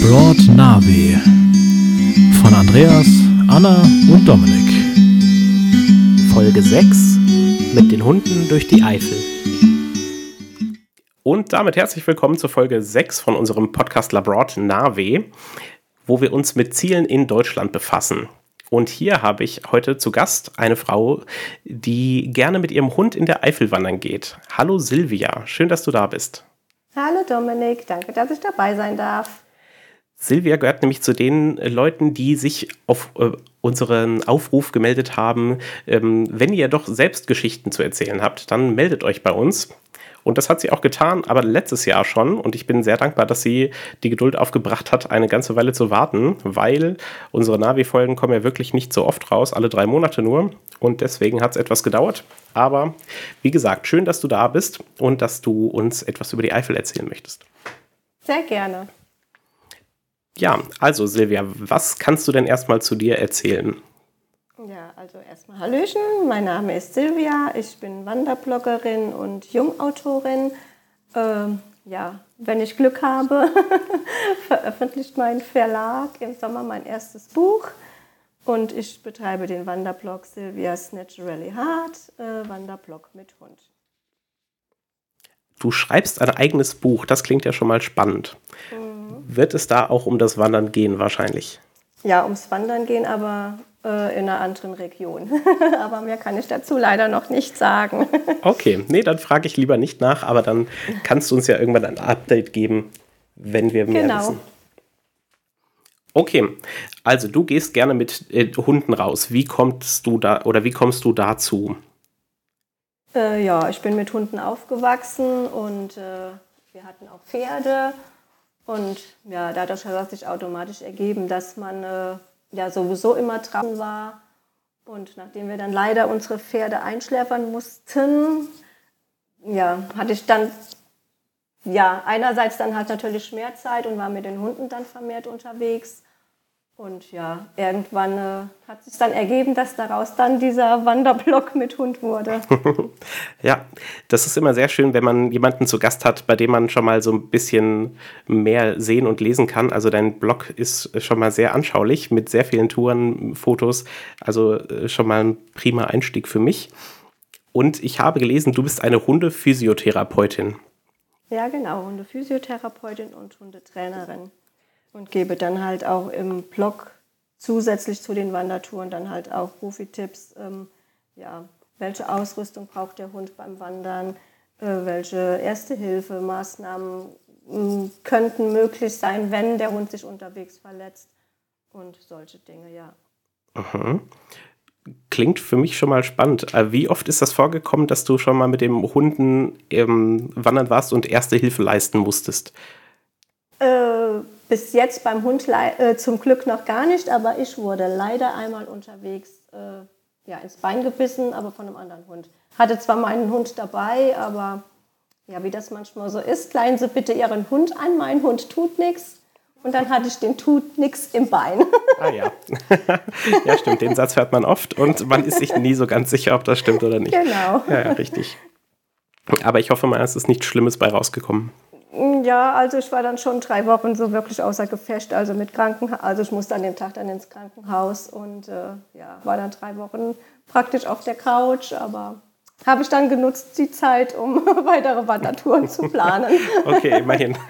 Labroad Navi von Andreas, Anna und Dominik. Folge 6 mit den Hunden durch die Eifel. Und damit herzlich willkommen zur Folge 6 von unserem Podcast Labroad Navi, wo wir uns mit Zielen in Deutschland befassen. Und hier habe ich heute zu Gast eine Frau, die gerne mit ihrem Hund in der Eifel wandern geht. Hallo Silvia, schön, dass du da bist. Hallo Dominik, danke, dass ich dabei sein darf. Silvia gehört nämlich zu den Leuten, die sich auf äh, unseren Aufruf gemeldet haben. Ähm, wenn ihr doch selbst Geschichten zu erzählen habt, dann meldet euch bei uns. Und das hat sie auch getan, aber letztes Jahr schon. Und ich bin sehr dankbar, dass sie die Geduld aufgebracht hat, eine ganze Weile zu warten, weil unsere Navi-Folgen kommen ja wirklich nicht so oft raus, alle drei Monate nur. Und deswegen hat es etwas gedauert. Aber wie gesagt, schön, dass du da bist und dass du uns etwas über die Eifel erzählen möchtest. Sehr gerne. Ja, also Silvia, was kannst du denn erstmal zu dir erzählen? Ja, also erstmal Hallöchen, mein Name ist Silvia, ich bin Wanderbloggerin und Jungautorin. Ähm, ja, wenn ich Glück habe, veröffentlicht mein Verlag im Sommer mein erstes Buch. Und ich betreibe den Wanderblog Silvia's Naturally Hard, äh, Wanderblog mit Hund. Du schreibst ein eigenes Buch, das klingt ja schon mal spannend. Mhm. Wird es da auch um das Wandern gehen wahrscheinlich? Ja, ums Wandern gehen, aber äh, in einer anderen Region. aber mehr kann ich dazu leider noch nicht sagen. okay, nee, dann frage ich lieber nicht nach, aber dann kannst du uns ja irgendwann ein Update geben, wenn wir mehr genau. wissen. Okay, also du gehst gerne mit äh, Hunden raus. Wie kommst du da oder wie kommst du dazu? Äh, ja, ich bin mit Hunden aufgewachsen und äh, wir hatten auch Pferde. Und ja, dadurch hat sich automatisch ergeben, dass man äh, ja sowieso immer draußen war. Und nachdem wir dann leider unsere Pferde einschläfern mussten, ja, hatte ich dann ja einerseits dann halt natürlich mehr Zeit und war mit den Hunden dann vermehrt unterwegs. Und ja, irgendwann äh, hat sich dann ergeben, dass daraus dann dieser Wanderblock mit Hund wurde. ja, das ist immer sehr schön, wenn man jemanden zu Gast hat, bei dem man schon mal so ein bisschen mehr sehen und lesen kann. Also dein Blog ist schon mal sehr anschaulich mit sehr vielen Touren, Fotos. Also äh, schon mal ein prima Einstieg für mich. Und ich habe gelesen, du bist eine Hundephysiotherapeutin. Ja, genau, Hundephysiotherapeutin und Hundetrainerin und gebe dann halt auch im Blog zusätzlich zu den Wandertouren dann halt auch Profi-Tipps, ähm, ja, welche Ausrüstung braucht der Hund beim Wandern, äh, welche Erste-Hilfe-Maßnahmen äh, könnten möglich sein, wenn der Hund sich unterwegs verletzt und solche Dinge, ja. Aha. Klingt für mich schon mal spannend. Äh, wie oft ist das vorgekommen, dass du schon mal mit dem Hunden ähm, wandern warst und Erste Hilfe leisten musstest? Äh, bis jetzt beim Hund äh, zum Glück noch gar nicht, aber ich wurde leider einmal unterwegs äh, ja, ins Bein gebissen, aber von einem anderen Hund. Hatte zwar meinen Hund dabei, aber ja, wie das manchmal so ist, leihen Sie bitte Ihren Hund an, mein Hund tut nichts. Und dann hatte ich den tut nichts im Bein. Ah ja. ja, stimmt, den Satz hört man oft und man ist sich nie so ganz sicher, ob das stimmt oder nicht. Genau. Ja, ja richtig. Aber ich hoffe mal, es ist nichts Schlimmes bei rausgekommen. Ja, also ich war dann schon drei Wochen so wirklich außer Gefecht, also mit Krankenhaus. Also ich musste an dem Tag dann ins Krankenhaus und äh, ja, war dann drei Wochen praktisch auf der Couch, aber habe ich dann genutzt, die Zeit, um weitere Wandertouren zu planen. okay, immerhin.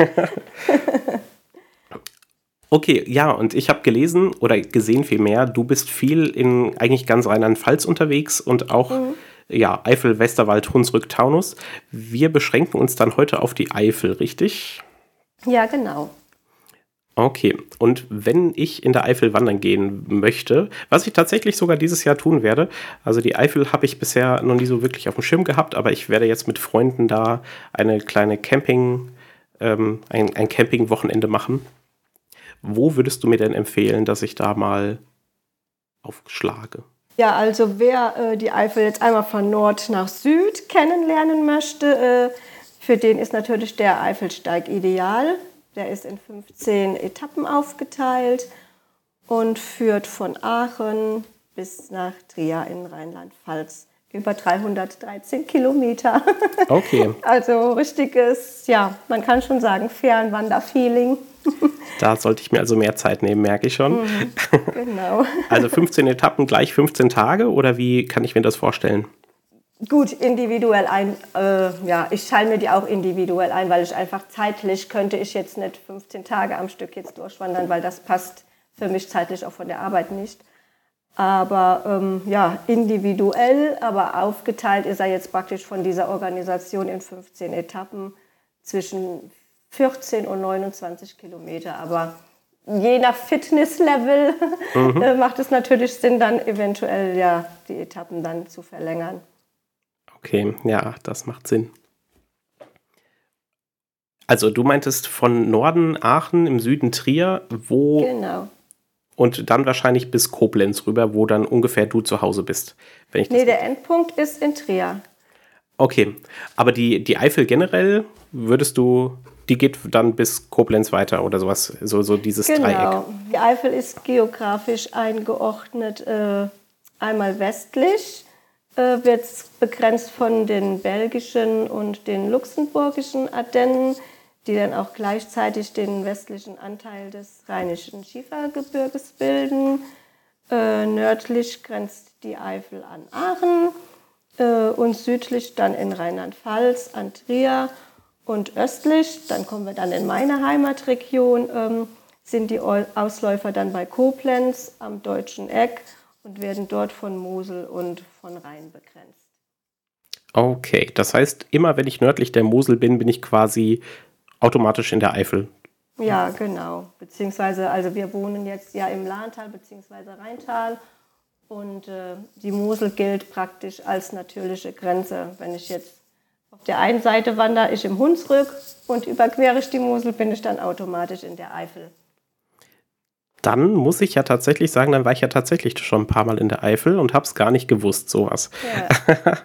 Okay, ja, und ich habe gelesen oder gesehen vielmehr, du bist viel in eigentlich ganz Rheinland-Pfalz unterwegs und auch mhm ja, Eifel, Westerwald, Hunsrück, Taunus. Wir beschränken uns dann heute auf die Eifel, richtig? Ja, genau. Okay, und wenn ich in der Eifel wandern gehen möchte, was ich tatsächlich sogar dieses Jahr tun werde, also die Eifel habe ich bisher noch nie so wirklich auf dem Schirm gehabt, aber ich werde jetzt mit Freunden da eine kleine Camping, ähm, ein, ein Camping-Wochenende machen. Wo würdest du mir denn empfehlen, dass ich da mal aufschlage? Ja, also wer äh, die Eifel jetzt einmal von Nord nach Süd kennenlernen möchte, äh, für den ist natürlich der Eifelsteig ideal. Der ist in 15 Etappen aufgeteilt und führt von Aachen bis nach Trier in Rheinland-Pfalz. Über 313 Kilometer. Okay. Also richtiges, ja, man kann schon sagen, Fernwanderfeeling. Da sollte ich mir also mehr Zeit nehmen, merke ich schon. Mhm, genau. Also 15 Etappen gleich 15 Tage oder wie kann ich mir das vorstellen? Gut, individuell ein. Äh, ja, ich teile mir die auch individuell ein, weil ich einfach zeitlich könnte ich jetzt nicht 15 Tage am Stück jetzt durchwandern, weil das passt für mich zeitlich auch von der Arbeit nicht. Aber ähm, ja, individuell, aber aufgeteilt ist er jetzt praktisch von dieser Organisation in 15 Etappen zwischen 14 und 29 Kilometer. Aber je nach Fitnesslevel mhm. Äh, macht es natürlich Sinn, dann eventuell ja die Etappen dann zu verlängern. Okay, ja, das macht Sinn. Also du meintest von Norden Aachen, im Süden Trier, wo... Genau. Und dann wahrscheinlich bis Koblenz rüber, wo dann ungefähr du zu Hause bist. Wenn ich nee, der Endpunkt ist in Trier. Okay, aber die, die Eifel generell, würdest du, die geht dann bis Koblenz weiter oder sowas, so, so dieses genau. Dreieck? Genau, die Eifel ist geografisch eingeordnet, äh, einmal westlich äh, wird begrenzt von den belgischen und den luxemburgischen Ardennen, die dann auch gleichzeitig den westlichen Anteil des rheinischen Schiefergebirges bilden. Äh, nördlich grenzt die Eifel an Aachen äh, und südlich dann in Rheinland-Pfalz an Trier und östlich, dann kommen wir dann in meine Heimatregion, ähm, sind die Ausläufer dann bei Koblenz am Deutschen Eck und werden dort von Mosel und von Rhein begrenzt. Okay, das heißt, immer wenn ich nördlich der Mosel bin, bin ich quasi automatisch in der Eifel. Ja, genau. Beziehungsweise, also wir wohnen jetzt ja im Lahntal beziehungsweise Rheintal und äh, die Mosel gilt praktisch als natürliche Grenze. Wenn ich jetzt auf der einen Seite wandere, ich im Hunsrück und überquere ich die Mosel, bin ich dann automatisch in der Eifel dann muss ich ja tatsächlich sagen, dann war ich ja tatsächlich schon ein paar Mal in der Eifel und habe es gar nicht gewusst, sowas. Ja.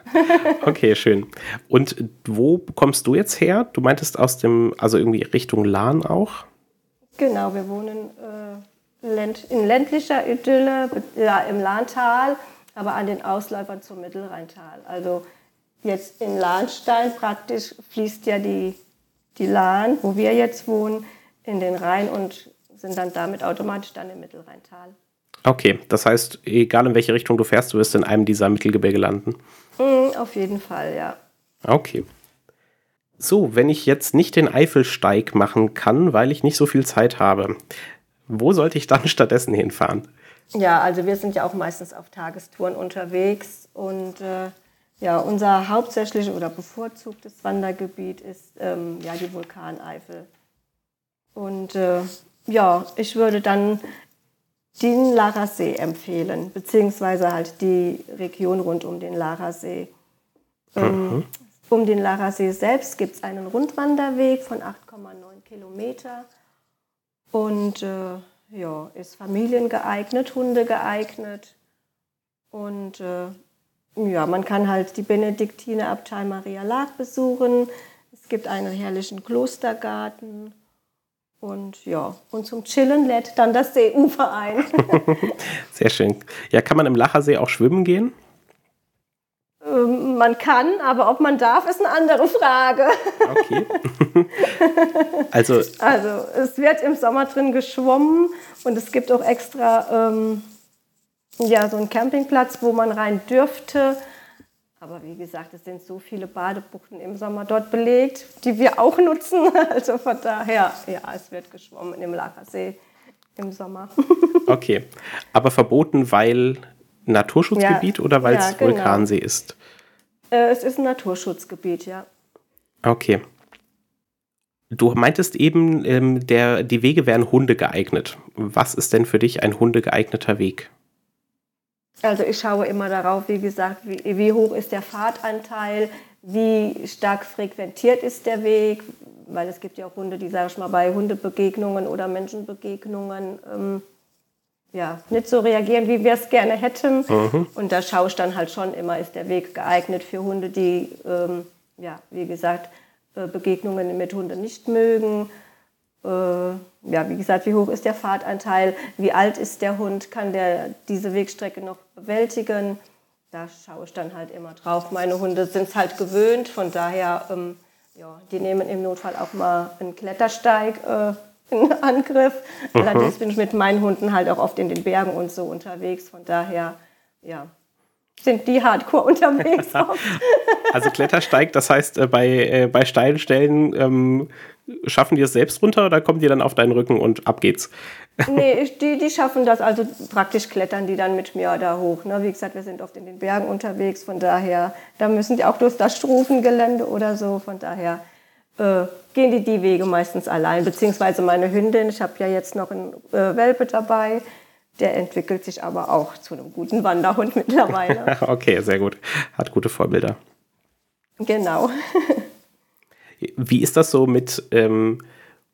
okay, schön. Und wo kommst du jetzt her? Du meintest aus dem, also irgendwie Richtung Lahn auch? Genau, wir wohnen äh, in ländlicher Idylle, ja, im Lahntal, aber an den Ausläufern zum Mittelrheintal. Also jetzt in Lahnstein praktisch fließt ja die, die Lahn, wo wir jetzt wohnen, in den Rhein und sind dann damit automatisch dann im Mittelrheintal. Okay, das heißt, egal in welche Richtung du fährst, du wirst in einem dieser Mittelgebirge landen. Mm, auf jeden Fall, ja. Okay. So, wenn ich jetzt nicht den Eifelsteig machen kann, weil ich nicht so viel Zeit habe, wo sollte ich dann stattdessen hinfahren? Ja, also wir sind ja auch meistens auf Tagestouren unterwegs und äh, ja, unser hauptsächlich oder bevorzugtes Wandergebiet ist ähm, ja die Vulkaneifel. Und äh, ja, ich würde dann den Larasee empfehlen, beziehungsweise halt die Region rund um den Larasee. Ähm, mhm. Um den Larasee selbst gibt es einen Rundwanderweg von 8,9 Kilometer und äh, ja, ist familiengeeignet, Hunde geeignet und äh, ja, man kann halt die Benediktinerabtei Maria Lag besuchen. Es gibt einen herrlichen Klostergarten und ja, und zum Chillen lädt dann das Seeufer ein. Sehr schön. Ja, kann man im Lachersee auch schwimmen gehen? Ähm, man kann, aber ob man darf, ist eine andere Frage. Okay. also, also, es wird im Sommer drin geschwommen und es gibt auch extra ähm, ja, so einen Campingplatz, wo man rein dürfte. Aber wie gesagt, es sind so viele Badebuchten im Sommer dort belegt, die wir auch nutzen. Also von daher, ja, es wird geschwommen im Lachersee im Sommer. Okay, aber verboten, weil Naturschutzgebiet ja, oder weil es ja, genau. Vulkansee ist? Äh, es ist ein Naturschutzgebiet, ja. Okay. Du meintest eben, ähm, der, die Wege wären Hunde geeignet. Was ist denn für dich ein hundegeeigneter Weg? Also ich schaue immer darauf, wie gesagt, wie, wie, hoch ist der Fahrtanteil, wie stark frequentiert ist der Weg, weil es gibt ja auch Hunde, die, sage ich mal, bei Hundebegegnungen oder Menschenbegegnungen ähm, ja, nicht so reagieren, wie wir es gerne hätten. Mhm. Und da schaue ich dann halt schon immer, ist der Weg geeignet für Hunde, die, ähm, ja, wie gesagt, äh, Begegnungen mit Hunden nicht mögen ja, wie gesagt, wie hoch ist der Fahrtanteil, wie alt ist der Hund, kann der diese Wegstrecke noch bewältigen. Da schaue ich dann halt immer drauf. Meine Hunde sind es halt gewöhnt, von daher, ähm, ja, die nehmen im Notfall auch mal einen Klettersteig äh, in Angriff. Mhm. Allerdings bin ich mit meinen Hunden halt auch oft in den Bergen und so unterwegs. Von daher, ja, sind die hardcore unterwegs. also Klettersteig, das heißt, äh, bei, äh, bei steilen Stellen ähm, schaffen die es selbst runter oder kommen die dann auf deinen Rücken und ab geht's? nee, die, die schaffen das, also praktisch klettern die dann mit mir da hoch. Ne? Wie gesagt, wir sind oft in den Bergen unterwegs, von daher, da müssen die auch durch das Strufengelände oder so, von daher äh, gehen die die Wege meistens allein, beziehungsweise meine Hündin, ich habe ja jetzt noch einen äh, Welpe dabei, der entwickelt sich aber auch zu einem guten Wanderhund mittlerweile. okay, sehr gut. Hat gute Vorbilder. Genau. Wie ist das so mit, ähm,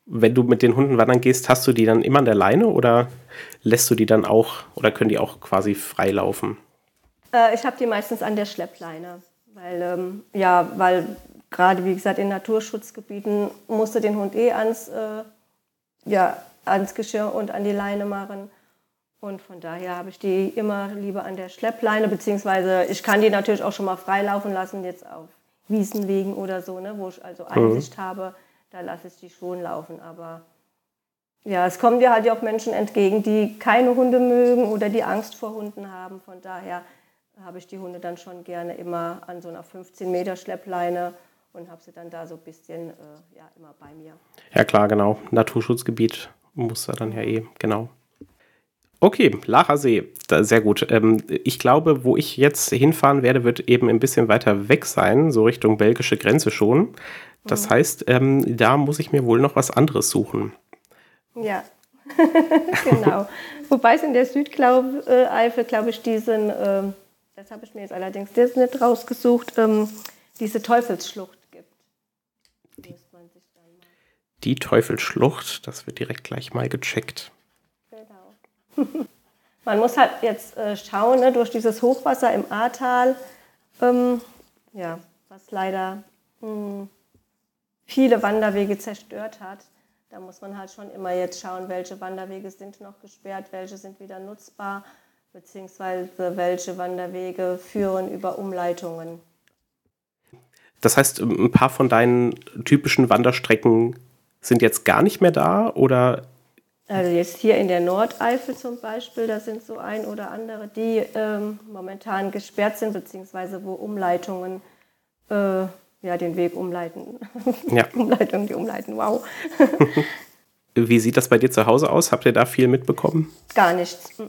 wenn du mit den Hunden wandern gehst, hast du die dann immer an der Leine oder lässt du die dann auch oder können die auch quasi frei laufen? Äh, ich habe die meistens an der Schleppleine, weil ähm, ja, weil gerade wie gesagt in Naturschutzgebieten musste den Hund eh ans äh, ja ans Geschirr und an die Leine machen. Und von daher habe ich die immer lieber an der Schleppleine, beziehungsweise ich kann die natürlich auch schon mal freilaufen lassen, jetzt auf Wiesenwegen oder so, ne, wo ich also. Einsicht mhm. habe, da lasse ich die schon laufen. Aber ja, es kommen dir halt auch Menschen entgegen, die keine Hunde mögen oder die Angst vor Hunden haben. Von daher habe ich die Hunde dann schon gerne immer an so einer 15 Meter Schleppleine und habe sie dann da so ein bisschen äh, ja, immer bei mir. Ja klar, genau. Naturschutzgebiet muss er dann ja eh, genau. Okay, Lacher See, sehr gut. Ähm, ich glaube, wo ich jetzt hinfahren werde, wird eben ein bisschen weiter weg sein, so Richtung belgische Grenze schon. Das mhm. heißt, ähm, da muss ich mir wohl noch was anderes suchen. Ja, genau. Wobei es in der Südeifel, glaube ich, diesen, äh, das habe ich mir jetzt allerdings jetzt nicht rausgesucht, ähm, diese Teufelsschlucht gibt. Die, die Teufelsschlucht, das wird direkt gleich mal gecheckt. Man muss halt jetzt äh, schauen, ne, durch dieses Hochwasser im Ahrtal, ähm, ja, was leider mh, hm, viele Wanderwege zerstört hat. Da muss man halt schon immer jetzt schauen, welche Wanderwege sind noch gesperrt, welche sind wieder nutzbar, beziehungsweise welche Wanderwege führen über Umleitungen. Das heißt, ein paar von deinen typischen Wanderstrecken sind jetzt gar nicht mehr da oder also jetzt hier in der Nordeifel zum Beispiel, da sind so ein oder andere, die ähm, momentan gesperrt sind, beziehungsweise wo Umleitungen äh, ja, den Weg umleiten. Ja. Umleitungen, die umleiten, wow. Wie sieht das bei dir zu Hause aus? Habt ihr da viel mitbekommen? Gar nichts.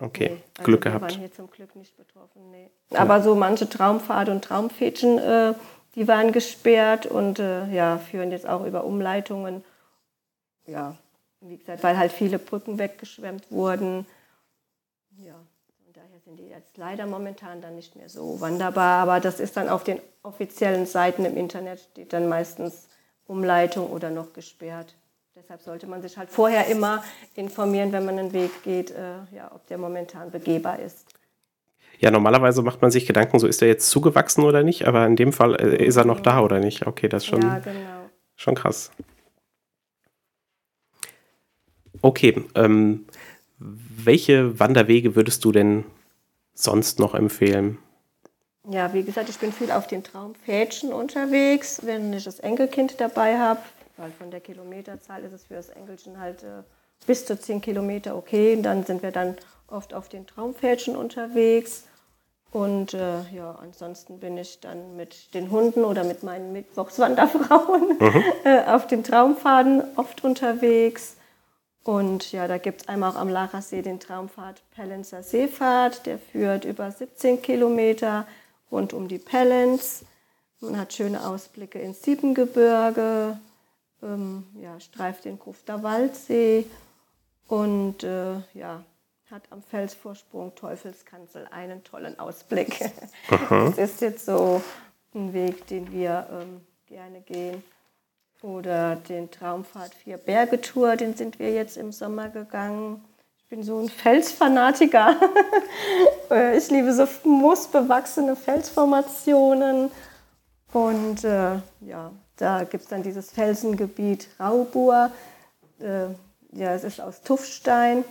Okay, nee. also Glück gehabt. Wir waren hier zum Glück nicht betroffen, nee. Aber so manche Traumpfade und Traumpfädchen, äh, die waren gesperrt und äh, ja, führen jetzt auch über Umleitungen. Ja, wie gesagt, weil halt viele Brücken weggeschwemmt wurden. Ja, und daher sind die jetzt leider momentan dann nicht mehr so wanderbar. Aber das ist dann auf den offiziellen Seiten im Internet, steht dann meistens Umleitung oder noch gesperrt. Deshalb sollte man sich halt vorher immer informieren, wenn man einen Weg geht, äh, ja, ob der momentan begehbar ist. Ja, normalerweise macht man sich Gedanken, so ist er jetzt zugewachsen oder nicht, aber in dem Fall äh, ist er noch da oder nicht. Okay, das ist schon, ja, genau. schon krass. Okay, ähm, welche Wanderwege würdest du denn sonst noch empfehlen? Ja, wie gesagt, ich bin viel auf den Traumpfädchen unterwegs, wenn ich das Enkelkind dabei habe, weil von der Kilometerzahl ist es für das Enkelchen halt äh, bis zu 10 Kilometer okay. Dann sind wir dann oft auf den Traumpfädchen unterwegs. Und äh, ja, ansonsten bin ich dann mit den Hunden oder mit meinen Mittwochswanderfrauen mhm. äh, auf den Traumpfaden oft unterwegs. Und ja, da gibt es einmal auch am Lachasee den Traumpfad Pellenzer Seefahrt, der führt über 17 Kilometer rund um die Pellenz. Man hat schöne Ausblicke ins Siebengebirge, ähm, ja, streift den Grufter Waldsee und äh, ja, hat am Felsvorsprung Teufelskanzel einen tollen Ausblick. das ist jetzt so ein Weg, den wir ähm, gerne gehen. Oder den Traumpfad Vier Berge Tour, den sind wir jetzt im Sommer gegangen. Ich bin so ein Felsfanatiker. Äh, ich liebe so moosbewachsene Felsformationen. Und äh, ja, da gibt es dann dieses Felsengebiet Raubur. Äh, ja, es ist aus Tuffstein.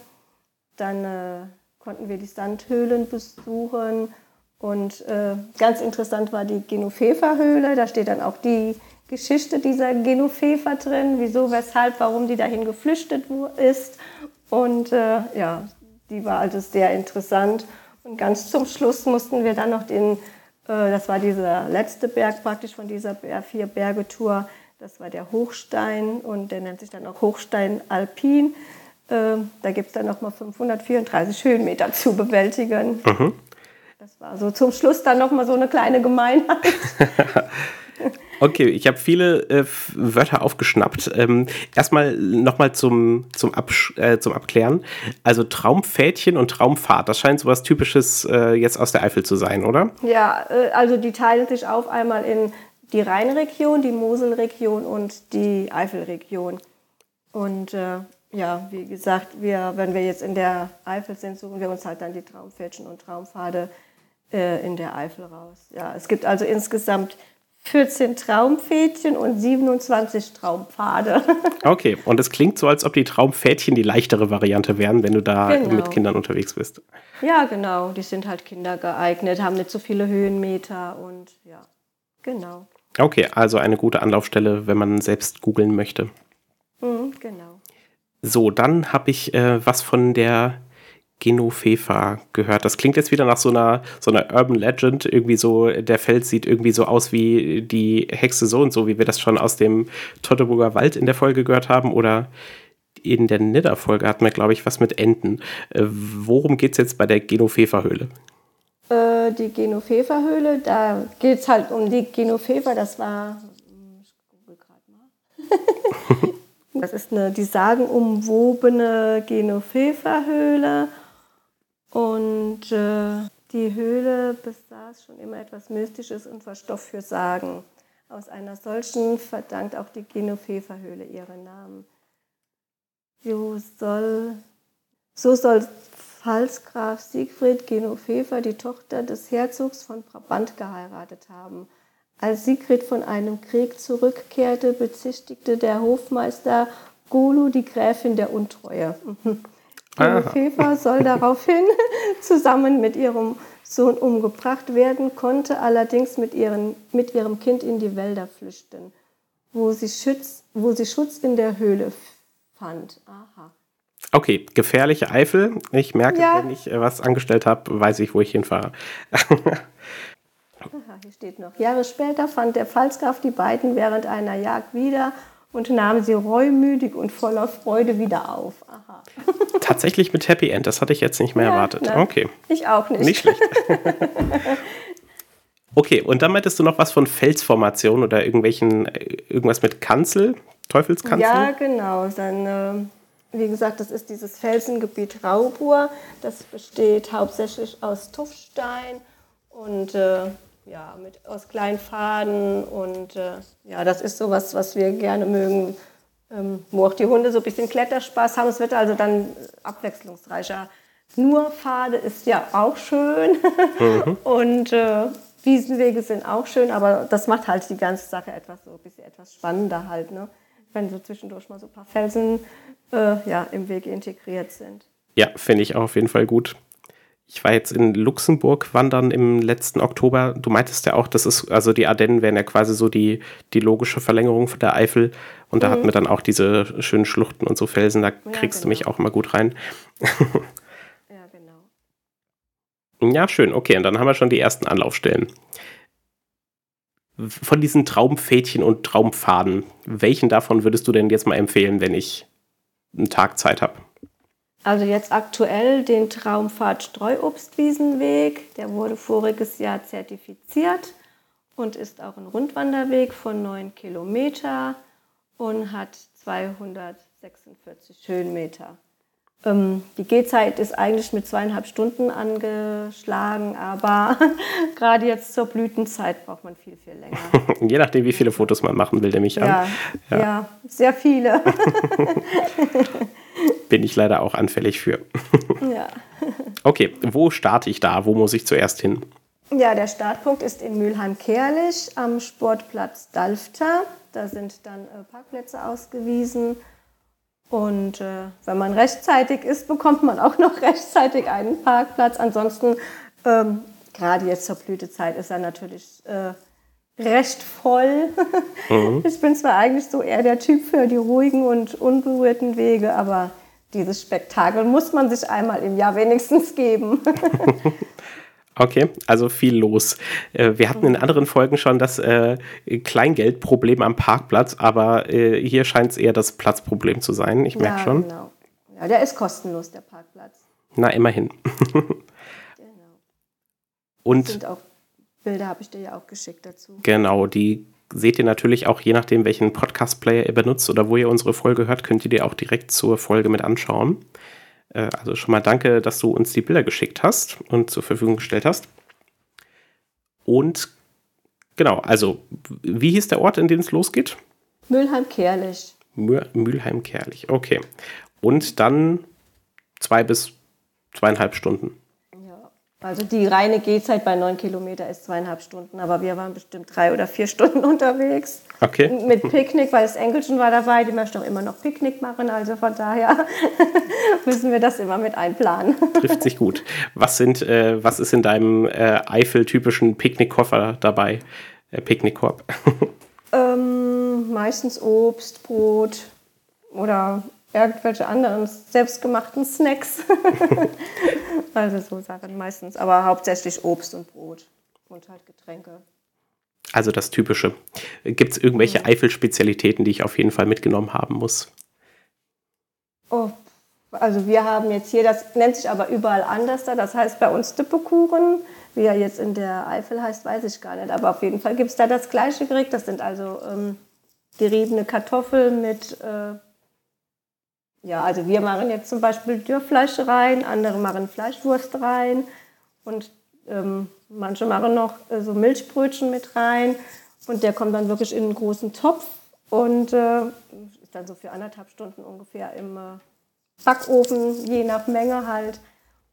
Dann äh, konnten wir die Sandhöhlen besuchen. Und äh, ganz interessant war die Genofefa-Höhle. Da steht dann auch die Geschichte dieser Genophefa drin, wieso, weshalb, warum die dahin geflüchtet ist. Und äh, ja, die war also sehr interessant. Und ganz zum Schluss mussten wir dann noch den, äh, das war dieser letzte Berg praktisch von dieser Vier-Berge-Tour, das war der Hochstein und der nennt sich dann auch Hochstein Alpin. Äh, da gibt es dann nochmal 534 Höhenmeter zu bewältigen. Mhm. Das war so zum Schluss dann nochmal so eine kleine Gemeinheit. Okay, ich habe viele äh, Wörter aufgeschnappt. Ähm, erstmal nochmal zum, zum, äh, zum Abklären. Also Traumpfädchen und Traumfahrt, das scheint so was Typisches äh, jetzt aus der Eifel zu sein, oder? Ja, äh, also die teilen sich auf einmal in die Rheinregion, die Moselregion und die Eifelregion. Und äh, ja, wie gesagt, wir, wenn wir jetzt in der Eifel sind, suchen wir uns halt dann die Traumpfädchen und Traumpfade äh, in der Eifel raus. Ja, es gibt also insgesamt 14 Traumpfädchen und 27 Traumpfade. Okay, und es klingt so, als ob die Traumpfädchen die leichtere Variante wären, wenn du da genau. mit Kindern unterwegs bist. Ja, genau. Die sind halt kindergeeignet, haben nicht so viele Höhenmeter und ja, genau. Okay, also eine gute Anlaufstelle, wenn man selbst googeln möchte. Mhm, genau. So, dann habe ich äh, was von der Genofefa gehört. Das klingt jetzt wieder nach so einer, so einer Urban Legend. Irgendwie so, der Fels sieht irgendwie so aus wie die Hexe so und so, wie wir das schon aus dem Totteburger Wald in der Folge gehört haben. Oder in der Nidder-Folge hatten wir, glaube ich, was mit Enten. Äh, worum geht es jetzt bei der Genofefa-Höhle? Äh, die Genofefa-Höhle, da geht es halt um die Genofefa. Das war, ich google gerade mal. das ist eine, die sagenumwobene Genofefa-Höhle. Und äh, die Höhle besaß schon immer etwas Mystisches und war Stoff für Sagen. Aus einer solchen verdankt auch die Genofefa-Höhle ihren Namen. So soll, so soll Pfalzgraf Siegfried Genofefa die Tochter des Herzogs von Brabant geheiratet haben. Als Siegfried von einem Krieg zurückkehrte, bezichtigte der Hofmeister Golo die Gräfin der Untreue. Fefa soll daraufhin zusammen mit ihrem Sohn umgebracht werden, konnte allerdings mit, ihren, mit ihrem Kind in die Wälder flüchten, wo sie, Schutz, wo sie Schutz in der Höhle fand. Aha. Okay, gefährliche Eifel. Ich merke, ja. wenn ich was angestellt habe, weiß ich, wo ich hinfahre. Aha, hier steht noch. Jahre später fand der Pfalzgraf die beiden während einer Jagd wieder und nahm sie reumütig und voller Freude wieder auf. Aha. Tatsächlich mit Happy End, das hatte ich jetzt nicht mehr ja, erwartet. Nein, okay. Ich auch nicht. Nicht schlecht. okay, und dann meintest du noch was von Felsformation oder irgendwelchen, irgendwas mit Kanzel, Teufelskanzel? Ja, genau. Dann, äh, wie gesagt, das ist dieses Felsengebiet Raubur. Das besteht hauptsächlich aus Tuffstein und äh, ja, mit, aus kleinen Faden und äh, ja, das ist sowas, was wir gerne mögen, ähm, wo auch die Hunde so ein bisschen Kletterspaß haben. Es wird also dann abwechslungsreicher. Nur Pfade ist ja auch schön mhm. und äh, Wiesenwege sind auch schön, aber das macht halt die ganze Sache etwas so ein bisschen etwas spannender halt, ne? wenn so zwischendurch mal so ein paar Felsen äh, ja, im Weg integriert sind. Ja, finde ich auch auf jeden Fall gut ich war jetzt in Luxemburg wandern im letzten Oktober. Du meintest ja auch, das ist, also die Ardennen wären ja quasi so die, die logische Verlängerung von der Eifel. Und da mhm. hatten wir dann auch diese schönen Schluchten und so Felsen, da kriegst ja, genau. du mich auch immer gut rein. ja, genau. Ja, schön. Okay, und dann haben wir schon die ersten Anlaufstellen. Von diesen Traumpfädchen und Traumpfaden, welchen davon würdest du denn jetzt mal empfehlen, wenn ich einen Tag Zeit habe? Also jetzt aktuell den Traumpfad Streuobstwiesenweg. Der wurde voriges Jahr zertifiziert und ist auch ein Rundwanderweg von 9 Kilometer und hat 246 Höhenmeter. Ähm, die Gehzeit ist eigentlich mit zweieinhalb Stunden angeschlagen, aber gerade jetzt zur Blütenzeit braucht man viel, viel länger. Je nachdem, wie viele Fotos man machen will, nehme ich an. Ja, ja. ja sehr viele. bin ich leider auch anfällig für. ja. Okay, wo starte ich da? Wo muss ich zuerst hin? Ja, der Startpunkt ist in Mülheim-Kerlich am Sportplatz Dalfter. Da sind dann äh, Parkplätze ausgewiesen. Und äh, wenn man rechtzeitig ist, bekommt man auch noch rechtzeitig einen Parkplatz. Ansonsten, ähm, gerade jetzt zur Blütezeit, ist er natürlich äh, recht voll. Mhm. Ich bin zwar eigentlich so eher der Typ für die ruhigen und unberührten Wege, aber dieses Spektakel muss man sich einmal im Jahr wenigstens geben. Okay, also viel los. Äh, wir hatten in anderen Folgen schon das äh, Kleingeldproblem am Parkplatz, aber äh, hier scheint es eher das Platzproblem zu sein. Ich merke ja, schon. Genau. Ja, der ist kostenlos, der Parkplatz. Na, immerhin. genau. Und sind auch Bilder habe ich dir ja auch geschickt dazu. Genau, die seht ihr natürlich auch, je nachdem, welchen Podcast-Player ihr benutzt oder wo ihr unsere Folge hört, könnt ihr die auch direkt zur Folge mit anschauen. Äh, also schon mal danke, dass du uns die Bilder geschickt hast und zur Verfügung gestellt hast. Und genau, also wie hieß der Ort, in dem es losgeht? Mülheim-Kerlich. Mülheim-Kerlich, okay. Und dann zwei bis zweieinhalb Stunden. Also die reine Gehzeit bei neun Kilometer ist zweieinhalb Stunden, aber wir waren bestimmt drei oder vier Stunden unterwegs. Okay. Mit Picknick, weil das Enkelchen war dabei, die möchte auch immer noch Picknick machen, also von daher müssen wir das immer mit einplanen. Trifft sich gut. Was, sind, äh, was ist in deinem äh, Eifel-typischen Picknickkoffer dabei? Äh, Picknickkorb? ähm, meistens Obst, Brot oder irgendwelche anderen selbstgemachten Snacks. also so Sachen meistens, aber hauptsächlich Obst und Brot und halt Getränke. Also das Typische. Gibt es irgendwelche ja. Eifel-Spezialitäten, die ich auf jeden Fall mitgenommen haben muss? Oh, also wir haben jetzt hier, das nennt sich aber überall anders da, das heißt bei uns Dippekuchen. Wie er jetzt in der Eifel heißt, weiß ich gar nicht. Aber auf jeden Fall gibt es da das gleiche Gericht. Das sind also ähm, geriebene Kartoffeln mit äh, ja, also wir machen jetzt zum Beispiel Dürrfleisch rein, andere machen Fleischwurst rein und ähm, manche machen noch äh, so Milchbrötchen mit rein und der kommt dann wirklich in einen großen Topf und äh, ist dann so für anderthalb Stunden ungefähr im äh, Backofen, je nach Menge halt.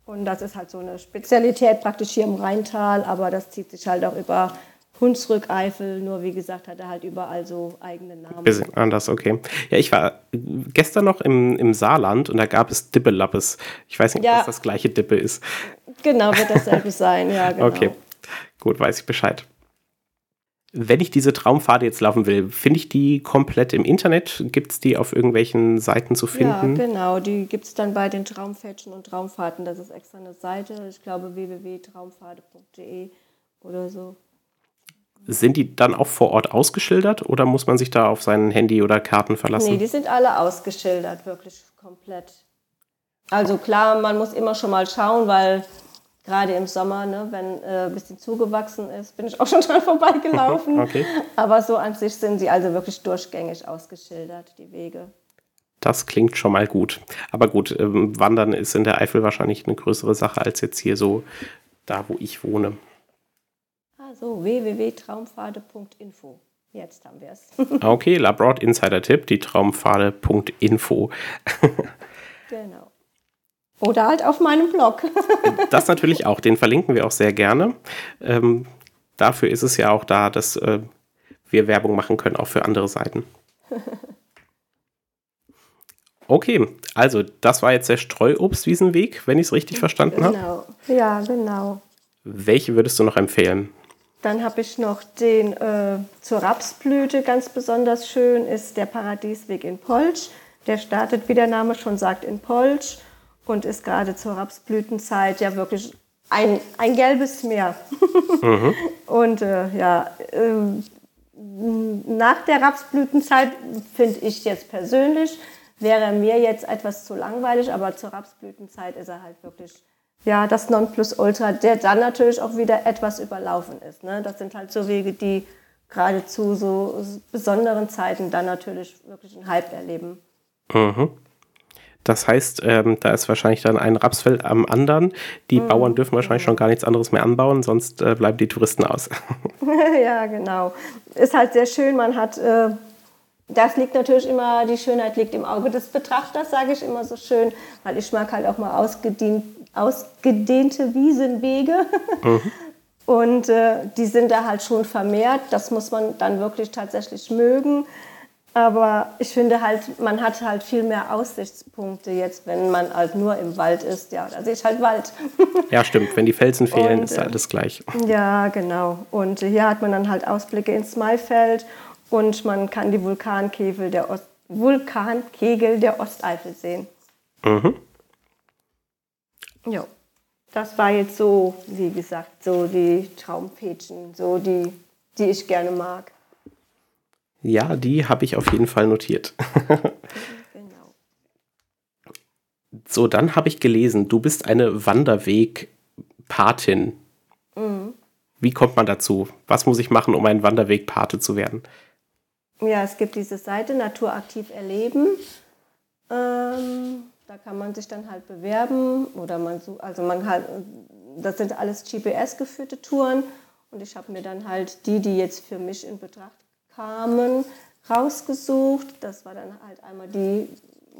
Und das ist halt so eine Spezialität praktisch hier im Rheintal, aber das zieht sich halt auch über Hunsrück, Eifel, nur wie gesagt, hat er halt überall so eigene Namen. Bisschen anders, okay. Ja, ich war gestern noch im, im Saarland und da gab es Dippelappes. Ich weiß nicht, ja. ob das das gleiche Dippe ist. Genau, wird dasselbe sein, ja, genau. Okay, gut, weiß ich Bescheid. Wenn ich diese Traumpfade jetzt laufen will, finde ich die komplett im Internet? Gibt es die auf irgendwelchen Seiten zu finden? Ja, genau. Die gibt es dann bei den Traumfädchen und Traumfahrten. Das ist extra eine Seite. Ich glaube www.traumpfade.de oder so. Sind die dann auch vor Ort ausgeschildert oder muss man sich da auf sein Handy oder Karten verlassen? Nee, die sind alle ausgeschildert, wirklich komplett. Also klar, man muss immer schon mal schauen, weil gerade im Sommer, ne, wenn äh, ein bisschen zugewachsen ist, bin ich auch schon dran vorbeigelaufen. okay. Aber so an sich sind sie also wirklich durchgängig ausgeschildert, die Wege. Das klingt schon mal gut. Aber gut, ähm, Wandern ist in der Eifel wahrscheinlich eine größere Sache als jetzt hier so da, wo ich wohne. So, www.traumpfade.info. Jetzt haben wir es. okay, Labroad Insider-Tipp, die Traumpfade.info. genau. Oder halt auf meinem Blog. das natürlich auch, den verlinken wir auch sehr gerne. Ähm, dafür ist es ja auch da, dass äh, wir Werbung machen können, auch für andere Seiten. Okay, also das war jetzt der Streuobstwiesenweg, wenn ich es richtig verstanden habe. Genau, ja, genau. Welche würdest du noch empfehlen? Dann habe ich noch den äh, zur Rapsblüte, ganz besonders schön ist der Paradiesweg in Polsch. Der startet, wie der Name schon sagt, in Polsch und ist gerade zur Rapsblütenzeit ja wirklich ein, ein gelbes Meer. Mhm. Und äh, ja, äh, nach der Rapsblütenzeit finde ich jetzt persönlich, wäre mir jetzt etwas zu langweilig, aber zur Rapsblütenzeit ist er halt wirklich ja, das Nonplusultra, der dann natürlich auch wieder etwas überlaufen ist. Ne? Das sind halt so Wege, die gerade zu so besonderen Zeiten dann natürlich wirklich einen Hype erleben. Mhm. Das heißt, ähm, da ist wahrscheinlich dann ein Rapsfeld am anderen. Die mhm. Bauern dürfen wahrscheinlich schon gar nichts anderes mehr anbauen, sonst äh, bleiben die Touristen aus. ja, genau. Ist halt sehr schön. Man hat, äh, das liegt natürlich immer, die Schönheit liegt im Auge des Betrachters, sage ich immer so schön, weil ich mag halt auch mal ausgedient ausgedehnte Wiesenwege. Mhm. Und äh, die sind da halt schon vermehrt. Das muss man dann wirklich tatsächlich mögen. Aber ich finde halt, man hat halt viel mehr Aussichtspunkte jetzt, wenn man halt nur im Wald ist. Ja, da sehe ich halt Wald. Ja, stimmt. Wenn die Felsen fehlen, Und, ist äh, alles gleich. Ja, genau. Und hier hat man dann halt Ausblicke ins Maifeld und man kann die Vulkankegel der, Ost Vulkankegel der Osteifel sehen. Mhm. Ja, das war jetzt so, wie gesagt, so die Traumpädchen, so die, die ich gerne mag. Ja, die habe ich auf jeden Fall notiert. Genau. So, dann habe ich gelesen, du bist eine Wanderweg-Patin. Mhm. Wie kommt man dazu? Was muss ich machen, um ein Wanderweg-Pate zu werden? Ja, es gibt diese Seite Naturaktiv erleben. Ähm, da kann man sich dann halt bewerben oder man sucht, also man halt, das sind alles GPS-geführte Touren und ich habe mir dann halt die, die jetzt für mich in Betracht kamen, rausgesucht. Das war dann halt einmal die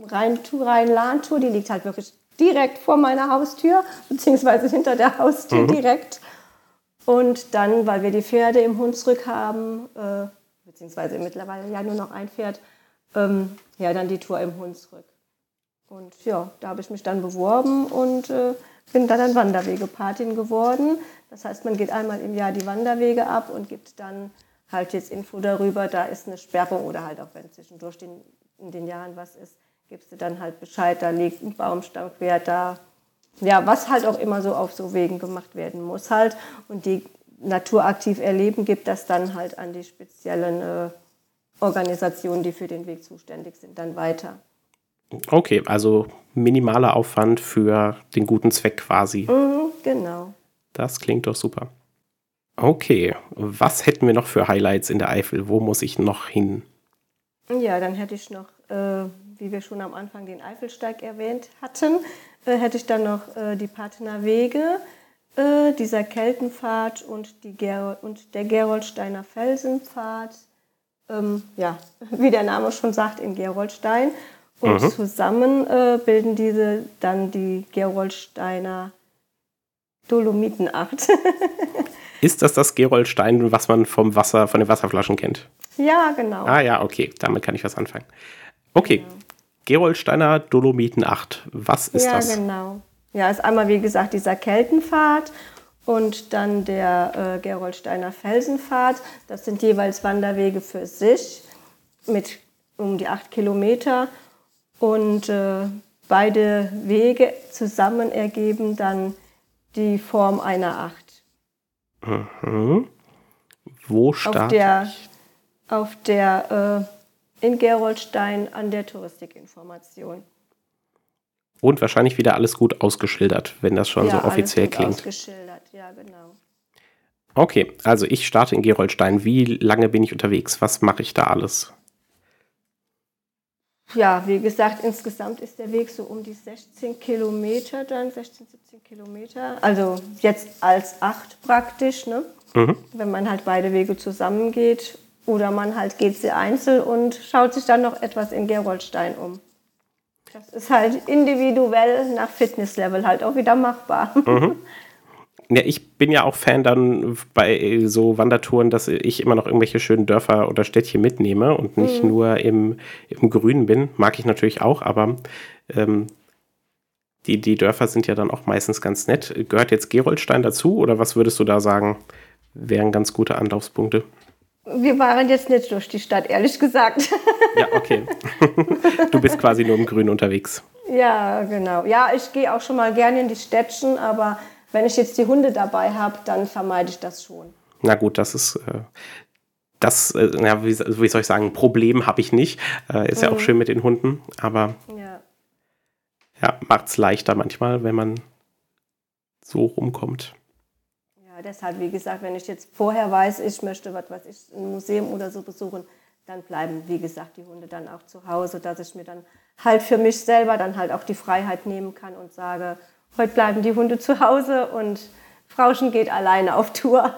Rhein-Tour, Rhein-Lahn-Tour, die liegt halt wirklich direkt vor meiner Haustür, beziehungsweise hinter der Haustür direkt. Und dann, weil wir die Pferde im Hunsrück haben, äh, beziehungsweise mittlerweile ja nur noch ein Pferd, ähm, ja, dann die Tour im Hunsrück. Und ja, da habe ich mich dann beworben und äh, bin dann ein Wanderwegepatin geworden. Das heißt, man geht einmal im Jahr die Wanderwege ab und gibt dann halt jetzt Info darüber, da ist eine Sperrung oder halt auch wenn zwischendurch den, in den Jahren was ist, gibst du dann halt Bescheid, da liegt ein Baumstamm quer, da ja, was halt auch immer so auf so Wegen gemacht werden muss halt. Und die naturaktiv erleben gibt das dann halt an die speziellen äh, Organisationen, die für den Weg zuständig sind, dann weiter. Okay, also minimaler Aufwand für den guten Zweck quasi. Mhm, genau. Das klingt doch super. Okay, was hätten wir noch für Highlights in der Eifel? Wo muss ich noch hin? Ja, dann hätte ich noch, äh, wie wir schon am Anfang den Eifelsteig erwähnt hatten, äh, hätte ich dann noch äh, die Patener Wege, äh, dieser Keltenpfad und, die Ger und der Geroldsteiner Felsenpfad. Ähm, ja, wie der Name schon sagt, in Geroldstein. Und Mhm. zusammen äh, bilden diese dann die Geroldsteiner Dolomitenacht. Ist das das Geroldstein, was man vom Wasser, von den Wasserflaschen kennt? ja, genau. Ah ja, okay, damit kann ich was anfangen. Okay, Geroldsteiner Dolomiten 8. Was ist ja, das? genau. Ja, ist einmal wie gesagt dieser Keltenpfad und dann der äh, Geroldsteiner Felsenpfad. Das sind jeweils Wanderwege für sich mit um die acht Kilometer. Und äh, beide Wege zusammen ergeben dann die Form einer Acht. Mhm. Wo Auf starte der, ich? auf der äh, in Geroldstein an der Touristikinformation. Und wahrscheinlich wieder alles gut ausgeschildert, wenn das schon so alles offiziell gut klingt. Ausgeschildert, ja, genau. Okay, also ich starte in Geroldstein. Wie lange bin ich unterwegs? Was mache ich da alles? Ja, wie gesagt, insgesamt ist der Weg so um die 16 Kilometer, dann 16, 17 Kilometer. Also jetzt als acht praktisch, ne? Mhm. wenn man halt beide Wege zusammengeht. Oder man halt geht sie einzeln und schaut sich dann noch etwas in Geroldstein um. Das ist halt individuell nach Fitnesslevel halt auch wieder machbar. Ja, ich bin ja auch Fan dann bei so Wandertouren, dass ich immer noch irgendwelche schönen Dörfer oder Städtchen mitnehme und nicht nur im, im Grünen bin. Mag ich natürlich auch, aber ähm, die, die Dörfer sind ja dann auch meistens ganz nett. Gehört jetzt Geroldstein dazu oder was würdest du da sagen, wären ganz gute Anlaufspunkte? Wir waren jetzt nicht durch die Stadt, ehrlich gesagt. Ja, okay. du bist quasi nur im Grün unterwegs. Ja, genau. Ja, ich gehe auch schon mal gerne in die Städtchen, aber wenn ich jetzt die Hunde dabei habe, dann vermeide ich das schon. Na gut, das ist äh, das, äh, ja, wie, wie soll ich sagen, Problem habe ich nicht. Äh, ist ja auch schön mit den Hunden, aber Ja. ja, macht es leichter manchmal, wenn man so rumkommt. Deshalb, wie gesagt, wenn ich jetzt vorher weiß, ich möchte, was weiß ich, ein Museum oder so besuchen, dann bleiben, wie gesagt, die Hunde dann auch zu Hause, dass ich mir dann halt für mich selber dann halt auch die Freiheit nehmen kann und sage, heute bleiben die Hunde zu Hause und Frauchen geht alleine auf Tour.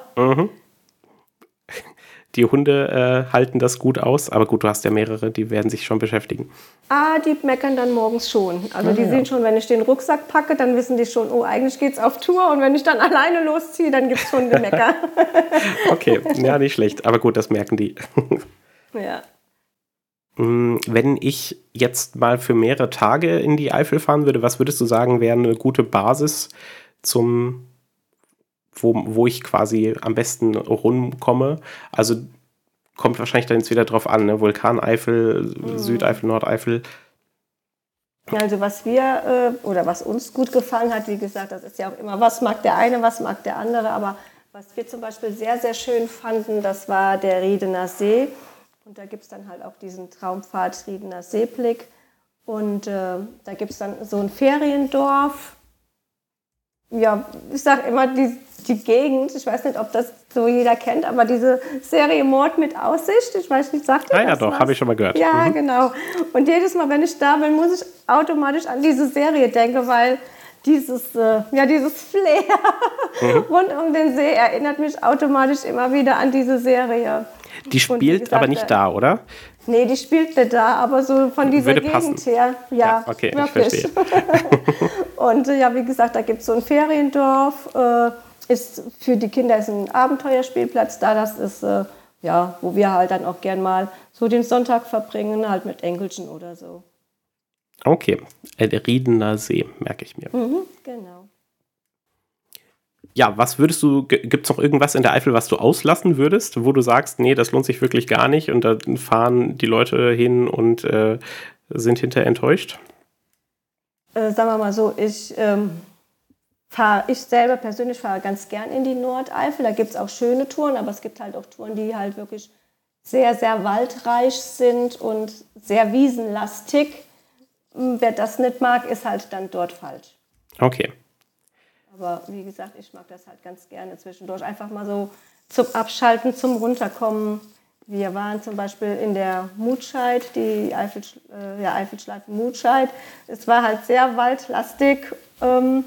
Die Hunde äh, halten das gut aus, aber gut, du hast ja mehrere, die werden sich schon beschäftigen. Ah, die meckern dann morgens schon. Also die sehen schon, wenn ich den Rucksack packe, dann wissen die schon, oh, eigentlich geht's auf Tour. Und wenn ich dann alleine losziehe, dann gibt's schon Gemecker. Okay, ja, nicht schlecht, aber gut, das merken die. ja. Mm, wenn ich jetzt mal für mehrere Tage in die Eifel fahren würde, was würdest du sagen, wäre eine gute Basis zum, wo, wo ich quasi am besten rumkomme? Also kommt wahrscheinlich dann jetzt wieder drauf an, ne? Vulkaneifel, mhm. Südeifel, Nordeifel. Also was wir äh, oder was uns gut gefallen hat, wie gesagt, das ist ja auch immer, was mag der eine, was mag der andere, aber was wir zum Beispiel sehr, sehr schön fanden, das war der Riedener See. Und da gibt es dann halt auch diesen Traumpfad Riedener Seeblick. Und äh, da gibt es dann so ein Feriendorf. Ja, ich sage immer, die, die Gegend, ich weiß nicht, ob das so jeder kennt, aber diese Serie Mord mit Aussicht, ich weiß nicht, sagt ihr ah, ja, doch, habe ich schon mal gehört. Ja, mhm. genau. Und jedes Mal, wenn ich da bin, muss ich automatisch an diese Serie denken, weil dieses, äh, ja, dieses Flair mhm. rund um den See erinnert mich automatisch immer wieder an diese Serie. Die spielt gesagt, aber nicht äh, da, oder? Nee, die spielt nicht da, aber so von dieser Würde Gegend passen. her. Ja, ja okay, wirklich. und äh, ja, wie gesagt, da gibt es so ein Feriendorf. Äh, ist für die Kinder ist ein Abenteuerspielplatz da. Das ist, äh, ja, wo wir halt dann auch gern mal so den Sonntag verbringen, halt mit Enkelchen oder so. Okay, Riedener See, merke ich mir. Mhm, genau. Ja, was würdest du, gibt es noch irgendwas in der Eifel, was du auslassen würdest, wo du sagst, nee, das lohnt sich wirklich gar nicht und da fahren die Leute hin und äh, sind hinterher enttäuscht? Äh, sagen wir mal so, ich ähm, fahre, ich selber persönlich fahre ganz gern in die Nordeifel. Da gibt es auch schöne Touren, aber es gibt halt auch Touren, die halt wirklich sehr, sehr waldreich sind und sehr wiesenlastig. Hm, wer das nicht mag, ist halt dann dort falsch. Okay. Aber wie gesagt, ich mag das halt ganz gerne zwischendurch. Einfach mal so zum Abschalten, zum Runterkommen. Wir waren zum Beispiel in der Mutscheid, die Eifel, äh, ja, Eifelschleife Mutscheid. Es war halt sehr waldlastig. Ähm,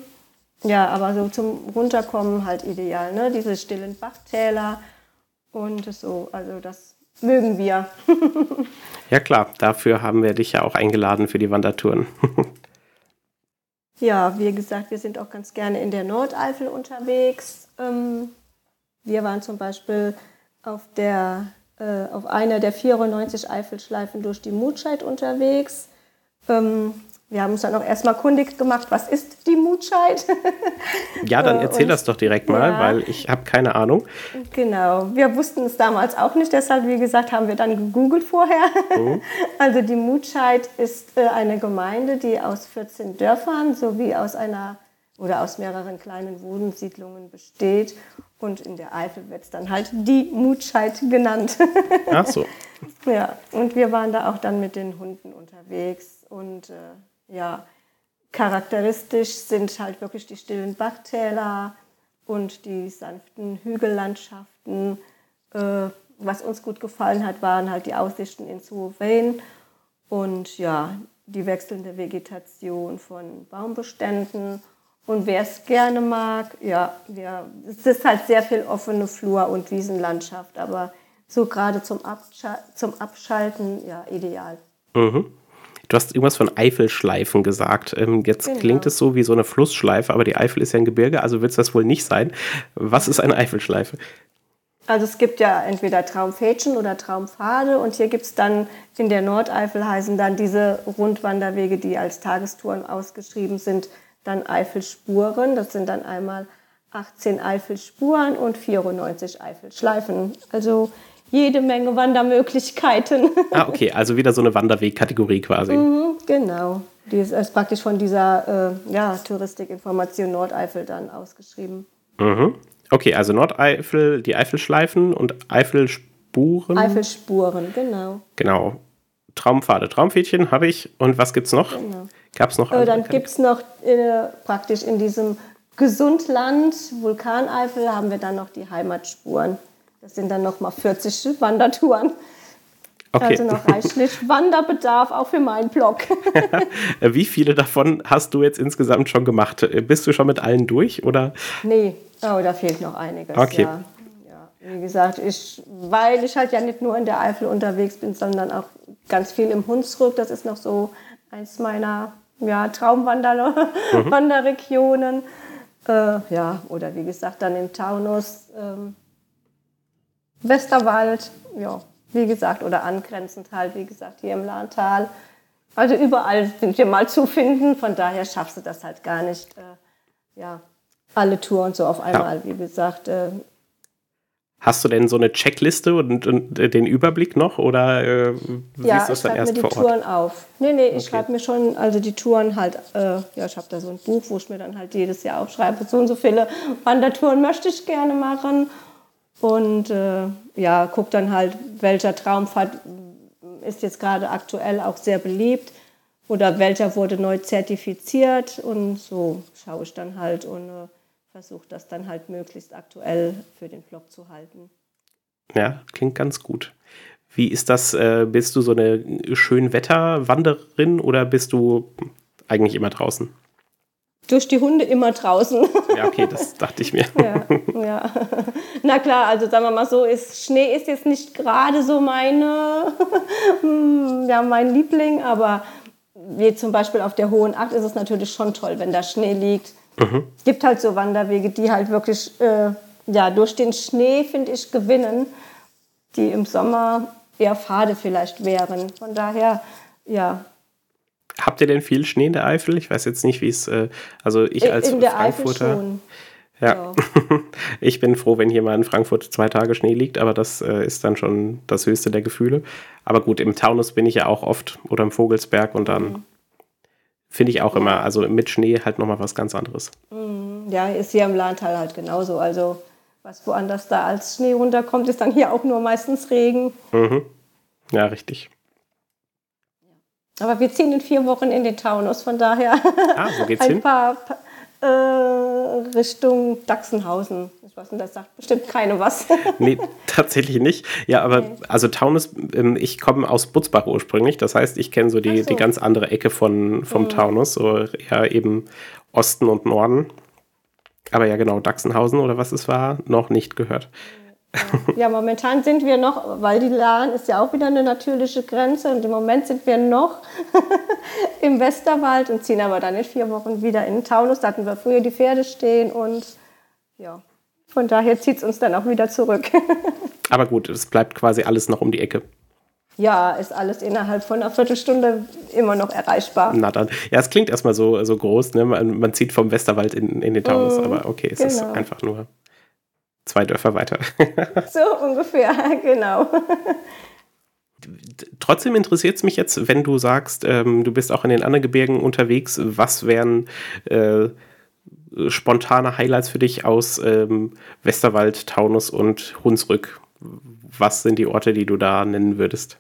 ja, aber so zum Runterkommen halt ideal. Ne? Diese stillen Bachtäler und so. Also das mögen wir. ja klar, dafür haben wir dich ja auch eingeladen für die Wandertouren. ja, wie gesagt, wir sind auch ganz gerne in der Nordeifel unterwegs. Ähm, wir waren zum Beispiel auf, der, äh, auf einer der 94 Eifelschleifen durch die Mutscheid unterwegs. Wir haben uns dann auch erstmal kundig gemacht, was ist die Mutscheid? ja, dann äh, erzähl und, das doch direkt mal, ja, weil ich habe keine Ahnung. Genau, wir wussten es damals auch nicht, deshalb, wie gesagt, haben wir dann gegoogelt vorher. Mhm. Also die Mutscheid ist äh, eine Gemeinde, die aus 14 Dörfern sowie aus einer oder aus mehreren kleinen Wohnsiedlungen besteht. Und in der Eifel wird es dann halt die Mutscheid genannt. Ach so. ja, und wir waren da auch dann mit den Hunden unterwegs und äh, ja, charakteristisch sind halt wirklich die stillen Bachtäler und die sanften Hügellandschaften. Äh, was uns gut gefallen hat, waren halt die Aussichten in Souverän und ja, die wechselnde Vegetation von Baumbeständen. Und wer es gerne mag, ja, ja, es ist halt sehr viel offene Flur- und Wiesenlandschaft, aber so gerade zum, Abschal zum Abschalten, ja, ideal. Mhm. Du hast irgendwas von Eifelschleifen gesagt. Ähm, jetzt genau. klingt es so wie so eine Flussschleife, aber die Eifel ist ja ein Gebirge, also wird es das wohl nicht sein. Was ist eine Eifelschleife? Also es gibt ja entweder Traumpfädchen oder Traumpfade und hier gibt es dann in der Nordeifel heißen dann diese Rundwanderwege, die als Tagestouren ausgeschrieben sind, dann Eifelspuren. Das sind dann einmal 18 Eifelspuren und 94 Eifelschleifen. Also jede Menge Wandermöglichkeiten. Ah, okay, also wieder so eine Wanderwegkategorie quasi. Mhm, genau. Die ist, ist, praktisch von dieser äh, ja, Touristikinformation Nordeifel dann ausgeschrieben. Mhm. Okay, also Nordeifel, die Eifelschleifen und Eifelspuren. Eifelspuren, genau. Genau. Traumpfade, Traumpfädchen habe ich. Und was gibt es noch? Genau. Gab es noch äh, Dann gibt es noch äh, praktisch in diesem Gesundland, Vulkaneifel, haben wir dann noch die Heimatspuren. Das sind dann nochmal 40 Wandertouren. Okay. Also noch reichlich Wanderbedarf auch für meinen Blog. Wie viele davon hast du jetzt insgesamt schon gemacht? Bist du schon mit allen durch oder? Nee, oh, da fehlt noch einiges. Okay. Ja. ja. Wie gesagt, ich, weil ich halt ja nicht nur in der Eifel unterwegs bin, sondern auch ganz viel im Hunsrück. Das ist noch so eins meiner ja, Traumwanderregionen. Mhm. Äh, ja, oder wie gesagt, dann im Taunus. Ähm, Westerwald, ja. wie gesagt, oder angrenzend halt, wie gesagt, hier im Lahntal. Also überall sind wir mal zu finden, von daher schaffst du das halt gar nicht, äh, ja, alle Touren so auf einmal, ja. wie gesagt. Äh, Hast du denn so eine Checkliste und, und den Überblick noch oder äh, ja, ich schreibe mir die Touren auf. Nee, nee, ich okay. schreibe mir schon, also die Touren halt, äh, ja, ich habe da so ein Buch, wo ich mir dann halt jedes Jahr aufschreibe, so und so viele Wandertouren möchte ich gerne machen. Und äh, ja, guck dann halt, welcher Traumfahrt ist jetzt gerade aktuell auch sehr beliebt oder welcher wurde neu zertifiziert und so schaue ich dann halt und äh, versuche das dann halt möglichst aktuell für den Blog zu halten. Ja, klingt ganz gut. Wie ist das? Äh, bist du so eine Schönwetterwanderin oder bist du eigentlich immer draußen? Durch die Hunde immer draußen. Ja, okay, das dachte ich mir. Ja, ja. Na klar, also sagen wir mal so, ist, Schnee ist jetzt nicht gerade so meine, ja, mein Liebling, aber wie zum Beispiel auf der Hohen Acht ist es natürlich schon toll, wenn da Schnee liegt. Mhm. gibt halt so Wanderwege, die halt wirklich äh, ja, durch den Schnee, finde ich, gewinnen, die im Sommer eher fade vielleicht wären. Von daher, ja. Habt ihr denn viel Schnee in der Eifel? Ich weiß jetzt nicht, wie es, äh, also ich als in der Frankfurter. Eifel schon. Ja, ja. ich bin froh, wenn hier mal in Frankfurt zwei Tage Schnee liegt, aber das äh, ist dann schon das höchste der Gefühle. Aber gut, im Taunus bin ich ja auch oft oder im Vogelsberg und dann mhm. finde ich auch immer, also mit Schnee halt nochmal was ganz anderes. Mhm. Ja, ist hier im Lahntal halt genauso. Also was woanders da als Schnee runterkommt, ist dann hier auch nur meistens Regen. Mhm. Ja, richtig. Aber wir ziehen in vier Wochen in den Taunus, von daher ah, wo geht's ein hin? paar äh, Richtung Dachsenhausen. Ich weiß nicht, das sagt bestimmt keine was. nee, tatsächlich nicht. Ja, aber okay. also Taunus, ähm, ich komme aus Butzbach ursprünglich. Das heißt, ich kenne so die, so. die ganz andere Ecke von, vom mhm. Taunus, so ja eben Osten und Norden. Aber ja, genau, Dachsenhausen oder was es war, noch nicht gehört. Ja, momentan sind wir noch, weil die Lahn ist ja auch wieder eine natürliche Grenze und im Moment sind wir noch im Westerwald und ziehen aber dann in vier Wochen wieder in den Taunus. Da hatten wir früher die Pferde stehen und ja, von daher zieht es uns dann auch wieder zurück. aber gut, es bleibt quasi alles noch um die Ecke. Ja, ist alles innerhalb von einer Viertelstunde immer noch erreichbar. Na dann. Ja, es klingt erstmal so, so groß, ne? Man, man zieht vom Westerwald in, in den Taunus, mm, aber okay, es genau. ist einfach nur zwei Dörfer weiter. so ungefähr, genau. Trotzdem interessiert es mich jetzt, wenn du sagst, ähm, du bist auch in den anderen Gebirgen unterwegs, was wären äh, spontane Highlights für dich aus ähm, Westerwald, Taunus und Hunsrück? Was sind die Orte, die du da nennen würdest?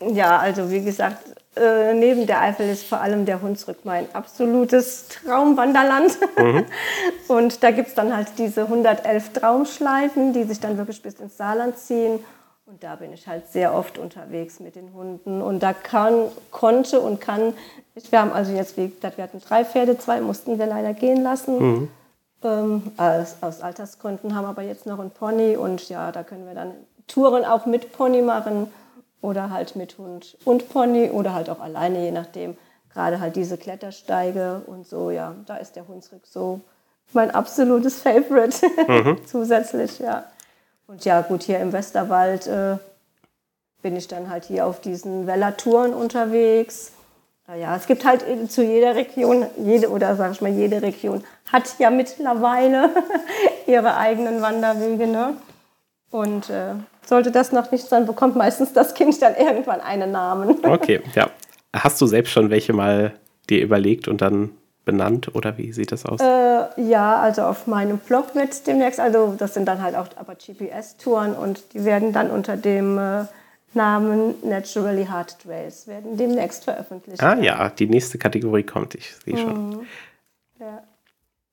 Ja, also wie gesagt, äh, neben der Eifel ist vor allem der Hunsrück mein absolutes Traumwanderland. Mhm. Und da gibt es dann halt diese 111 Traumschleifen, die sich dann wirklich bis ins Saarland ziehen. Und da bin ich halt sehr oft unterwegs mit den Hunden. Und da kann, konnte und kann, ich, wir haben also jetzt, wie gesagt, wir hatten drei Pferde, zwei mussten wir leider gehen lassen. Mhm. Ähm, aus, aus Altersgründen haben aber jetzt noch ein Pony und ja, da können wir dann Touren auch mit Pony machen oder halt mit Hund und Pony oder halt auch alleine, je nachdem. Gerade halt diese Klettersteige und so, ja, da ist der Hunsrück so mein absolutes Favorite mhm. zusätzlich, ja. Und ja, gut, hier im Westerwald äh, bin ich dann halt hier auf diesen Wellertouren unterwegs. Ja, es gibt halt zu jeder Region, jede oder sag ich mal, jede Region hat ja mittlerweile ihre eigenen Wanderwege, ne? Und äh, sollte das noch nicht sein, bekommt meistens das Kind dann irgendwann einen Namen. Okay, ja. Hast du selbst schon welche mal dir überlegt und dann benannt oder wie sieht das aus? Äh, ja, also auf meinem Blog wird demnächst, also das sind dann halt auch aber GPS-Touren und die werden dann unter dem äh, Namen Naturally Hard Trails werden demnächst veröffentlicht. Ah ja, die nächste Kategorie kommt, ich sehe schon. Mhm. Ja.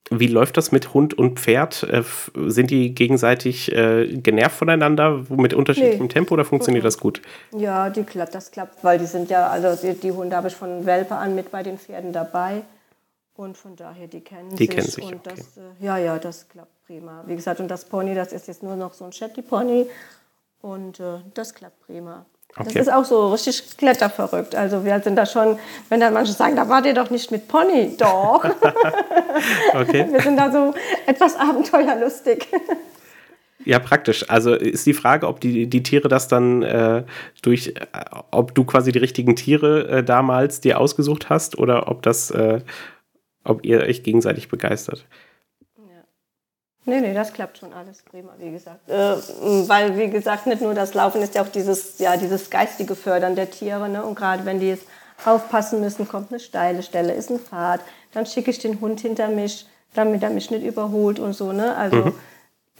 Wie läuft das mit Hund und Pferd? Äh, sind die gegenseitig äh, genervt voneinander mit unterschiedlichem nee. Tempo oder funktioniert das gut? Ja, die, das klappt, weil die sind ja, also die, die, Hunde habe ich von Welpe an mit bei den Pferden dabei. Und von daher, die kennen die sich. Kennen sich und okay. das, äh, ja, ja, das klappt prima. Wie gesagt, und das Pony, das ist jetzt nur noch so ein Shetty-Pony. Und äh, das klappt prima. Okay. Das ist auch so richtig kletterverrückt. Also wir sind da schon, wenn dann manche sagen, da wart ihr doch nicht mit Pony. Doch. okay. Wir sind da so etwas abenteuerlustig. Ja, praktisch. Also ist die Frage, ob die, die Tiere das dann äh, durch, äh, ob du quasi die richtigen Tiere äh, damals dir ausgesucht hast oder ob das, äh, ob ihr euch gegenseitig begeistert. Nee, nee, das klappt schon alles prima, wie gesagt. Äh, weil, wie gesagt, nicht nur das Laufen ist ja auch dieses, ja, dieses geistige Fördern der Tiere. Ne? Und gerade wenn die jetzt aufpassen müssen, kommt eine steile Stelle, ist ein Pfad, dann schicke ich den Hund hinter mich, damit er mich nicht überholt und so. Ne? Also mhm.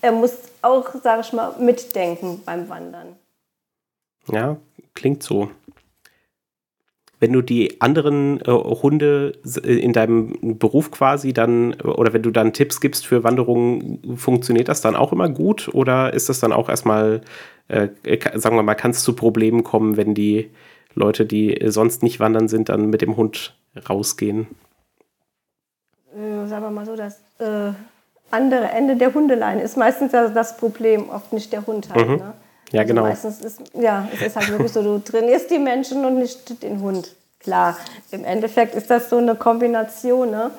er muss auch, sage ich mal, mitdenken beim Wandern. Ja, klingt so wenn du die anderen äh, Hunde äh, in deinem Beruf quasi dann oder wenn du dann Tipps gibst für Wanderungen, funktioniert das dann auch immer gut oder ist das dann auch erstmal, äh, sagen wir mal, kann es zu Problemen kommen, wenn die Leute, die sonst nicht wandern sind, dann mit dem Hund rausgehen? Äh, sagen wir mal so, das äh, andere Ende der Hundeleine ist meistens das Problem, oft nicht der Hund halt. Mhm. Ne? Ja, also genau. Meistens ist, ja, es ist halt wirklich so, du trainierst die Menschen und nicht den Hund. Klar, im Endeffekt ist das so eine Kombination, ne?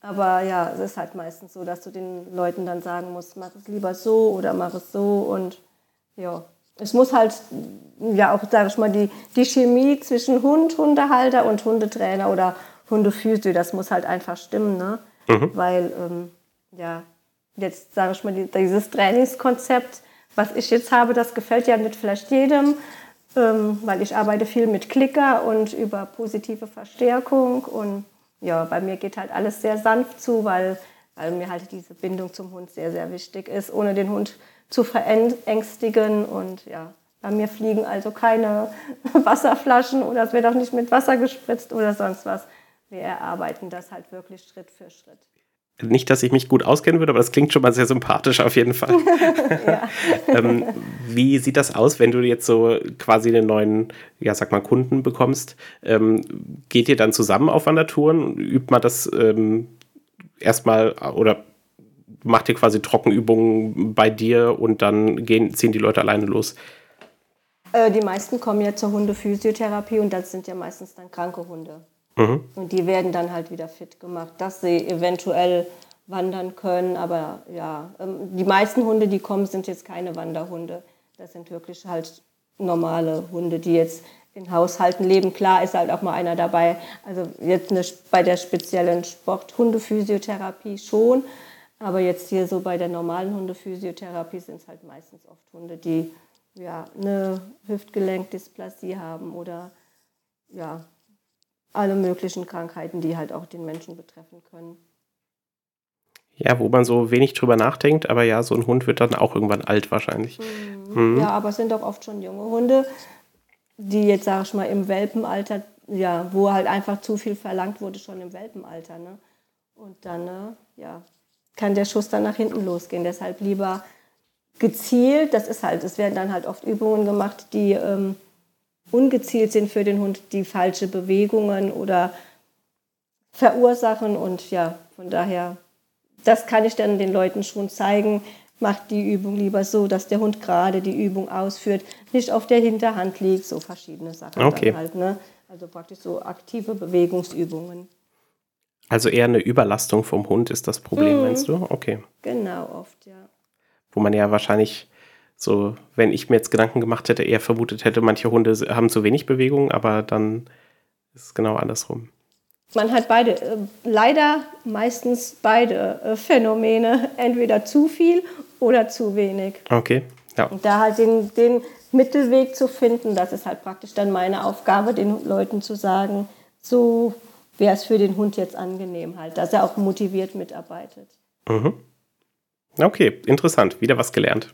Aber ja, es ist halt meistens so, dass du den Leuten dann sagen musst, mach es lieber so oder mach es so und ja. Es muss halt, ja auch, sage ich mal, die, die Chemie zwischen Hund, Hundehalter und Hundetrainer oder Hundephysio, das muss halt einfach stimmen, ne? Mhm. Weil, ähm, ja, jetzt sage ich mal, dieses Trainingskonzept, was ich jetzt habe, das gefällt ja nicht vielleicht jedem, ähm, weil ich arbeite viel mit Klicker und über positive Verstärkung und ja, bei mir geht halt alles sehr sanft zu, weil, weil mir halt diese Bindung zum Hund sehr, sehr wichtig ist, ohne den Hund zu verängstigen und ja, bei mir fliegen also keine Wasserflaschen oder es wird auch nicht mit Wasser gespritzt oder sonst was. Wir erarbeiten das halt wirklich Schritt für Schritt. Nicht, dass ich mich gut auskennen würde, aber das klingt schon mal sehr sympathisch auf jeden Fall. ähm, wie sieht das aus, wenn du jetzt so quasi einen neuen, ja, sag mal, Kunden bekommst? Ähm, geht ihr dann zusammen auf Wandertouren? Übt man das ähm, erstmal oder macht ihr quasi Trockenübungen bei dir und dann gehen, ziehen die Leute alleine los? Äh, die meisten kommen ja zur Hundephysiotherapie und das sind ja meistens dann kranke Hunde. Mhm. Und die werden dann halt wieder fit gemacht, dass sie eventuell wandern können. Aber ja, ähm, die meisten Hunde, die kommen, sind jetzt keine Wanderhunde. Das sind wirklich halt normale Hunde, die jetzt in Haushalten leben. Klar ist halt auch mal einer dabei. Also jetzt eine, bei der speziellen Sporthundephysiotherapie schon. Aber jetzt hier so bei der normalen Hundephysiotherapie sind es halt meistens oft Hunde, die ja, eine Hüftgelenkdysplasie haben oder ja, alle möglichen Krankheiten, die halt auch den Menschen betreffen können. Ja, wo man so wenig drüber nachdenkt, aber ja, so ein Hund wird dann auch irgendwann alt wahrscheinlich. Mhm. Mhm. Ja, aber es sind doch oft schon junge Hunde, die jetzt, sag ich mal, im Welpenalter, ja, wo halt einfach zu viel verlangt wurde, schon im Welpenalter. Ne? Und dann, ne, ja, kann der Schuss dann nach hinten losgehen. Deshalb lieber gezielt, das ist halt, es werden dann halt oft Übungen gemacht, die ähm, ungezielt sind für den Hund, die falsche Bewegungen oder verursachen. Und ja, von daher, das kann ich dann den Leuten schon zeigen. Macht die Übung lieber so, dass der Hund gerade die Übung ausführt, nicht auf der Hinterhand liegt, so verschiedene Sachen okay. halt. Ne? Also praktisch so aktive Bewegungsübungen. Also eher eine Überlastung vom Hund ist das Problem, mhm. meinst du? Okay. Genau, oft, ja. Wo man ja wahrscheinlich so, wenn ich mir jetzt Gedanken gemacht hätte, eher vermutet hätte, manche Hunde haben zu wenig Bewegung, aber dann ist es genau andersrum. Man hat beide, äh, leider meistens beide äh, Phänomene, entweder zu viel oder zu wenig. Okay, ja. Und da halt den, den Mittelweg zu finden, das ist halt praktisch dann meine Aufgabe, den Leuten zu sagen, so wäre es für den Hund jetzt angenehm halt, dass er auch motiviert mitarbeitet. Mhm. Okay, interessant, wieder was gelernt.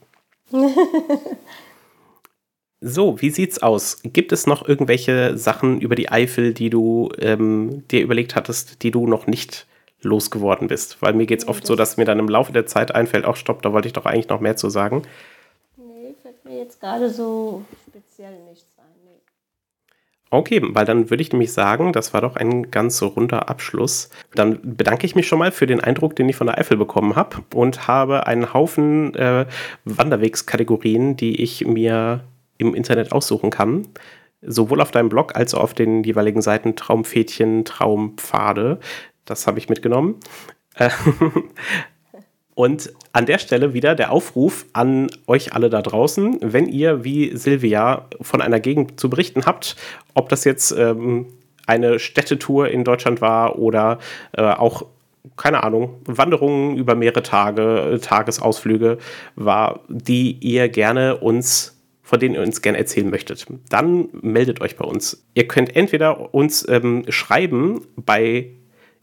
So, wie sieht's aus? Gibt es noch irgendwelche Sachen über die Eifel, die du ähm, dir überlegt hattest, die du noch nicht losgeworden bist? Weil mir geht es oft so, dass mir dann im Laufe der Zeit einfällt, auch stopp, da wollte ich doch eigentlich noch mehr zu sagen. Nee, fällt mir jetzt gerade so speziell nichts Okay, weil dann würde ich nämlich sagen, das war doch ein ganz runder Abschluss. Dann bedanke ich mich schon mal für den Eindruck, den ich von der Eifel bekommen habe und habe einen Haufen äh, Wanderwegskategorien, die ich mir im Internet aussuchen kann. Sowohl auf deinem Blog als auch auf den jeweiligen Seiten Traumpfädchen, Traumpfade. Das habe ich mitgenommen. Und an der Stelle wieder der Aufruf an euch alle da draußen, wenn ihr wie Silvia von einer Gegend zu berichten habt, ob das jetzt ähm, eine Städtetour in Deutschland war oder äh, auch, keine Ahnung, Wanderungen über mehrere Tage, Tagesausflüge war, die ihr gerne uns von denen ihr uns gerne erzählen möchtet, dann meldet euch bei uns. Ihr könnt entweder uns ähm, schreiben bei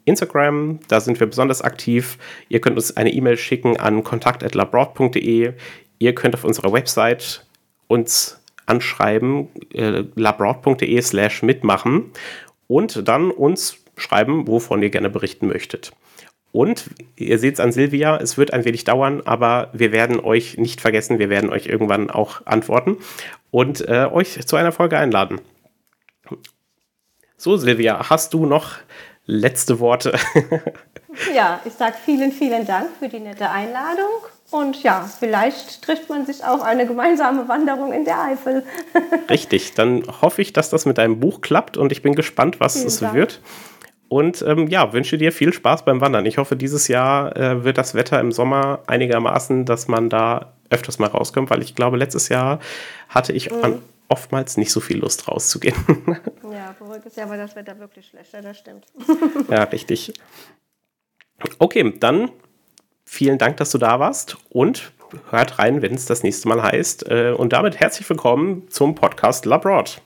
Instagram, da sind wir besonders aktiv. Ihr könnt uns eine E-Mail schicken an kontakt.labroad.de. Ihr könnt auf unserer Website uns anschreiben, äh, labroad.de slash mitmachen und dann uns schreiben, wovon ihr gerne berichten möchtet. Und ihr seht es an Silvia, es wird ein wenig dauern, aber wir werden euch nicht vergessen, wir werden euch irgendwann auch antworten und äh, euch zu einer Folge einladen. So, Silvia, hast du noch letzte Worte. ja, ich sage vielen, vielen Dank für die nette Einladung. Und ja, vielleicht trifft man sich auf eine gemeinsame Wanderung in der Eifel. Richtig, dann hoffe ich, dass das mit deinem Buch klappt und ich bin gespannt, was vielen es Dank. wird. Und ähm, ja, wünsche dir viel Spaß beim Wandern. Ich hoffe, dieses Jahr äh, wird das Wetter im Sommer einigermaßen, dass man da öfters mal rauskommt, weil ich glaube, letztes Jahr hatte ich mhm. an oftmals nicht so viel Lust rauszugehen. Ja, voriges Jahr war das Wetter wirklich schlechter, das stimmt. Ja, richtig. Okay, dann vielen Dank, dass du da warst und hört rein, wenn es das nächste Mal heißt. Äh, und damit herzlich willkommen zum Podcast Labroad.